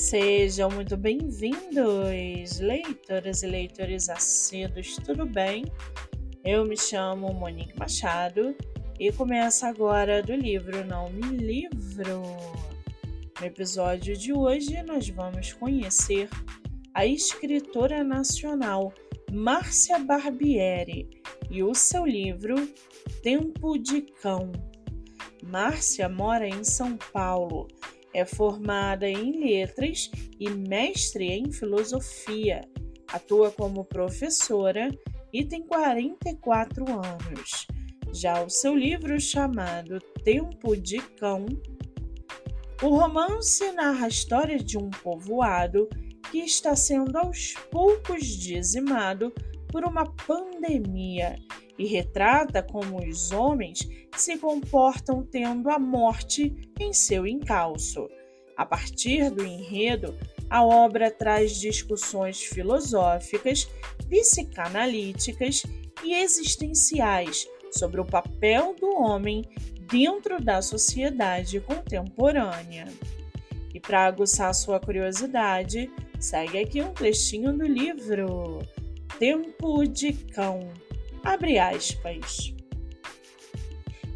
Sejam muito bem-vindos, leitoras e leitores assíduos, tudo bem? Eu me chamo Monique Machado e começo agora do livro Não Me Livro. No episódio de hoje, nós vamos conhecer a escritora nacional Márcia Barbieri e o seu livro Tempo de Cão. Márcia mora em São Paulo, é formada em letras e mestre em filosofia. Atua como professora e tem 44 anos. Já o seu livro chamado Tempo de Cão, o romance narra a história de um povoado que está sendo aos poucos dizimado por uma pandemia e retrata como os homens se comportam tendo a morte em seu encalço. A partir do enredo, a obra traz discussões filosóficas, psicanalíticas e existenciais sobre o papel do homem dentro da sociedade contemporânea. E para aguçar sua curiosidade, segue aqui um trechinho do livro Tempo de Cão. Abre aspas.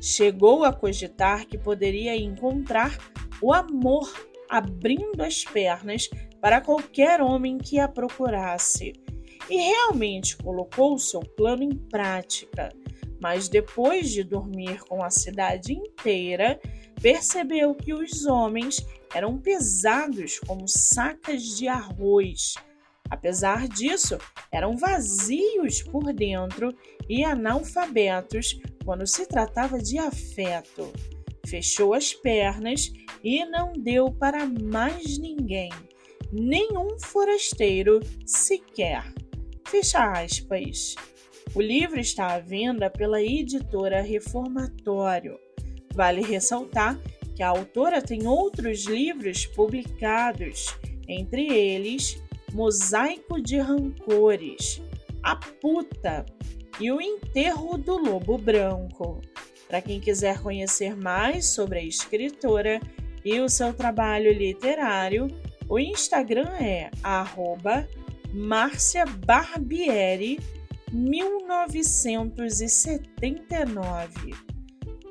Chegou a cogitar que poderia encontrar o amor abrindo as pernas para qualquer homem que a procurasse. E realmente colocou seu plano em prática. Mas depois de dormir com a cidade inteira, percebeu que os homens eram pesados como sacas de arroz. Apesar disso, eram vazios por dentro e analfabetos quando se tratava de afeto. Fechou as pernas e não deu para mais ninguém, nenhum forasteiro sequer. Fecha aspas. O livro está à venda pela editora Reformatório. Vale ressaltar que a autora tem outros livros publicados, entre eles Mosaico de Rancores, A Puta e O Enterro do Lobo Branco. Para quem quiser conhecer mais sobre a escritora e o seu trabalho literário, o Instagram é @marciabarbieri1979.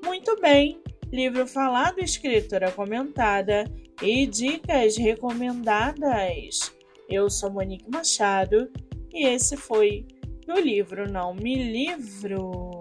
Muito bem, livro falado, escritora comentada e dicas recomendadas. Eu sou Monique Machado e esse foi do livro Não Me Livro.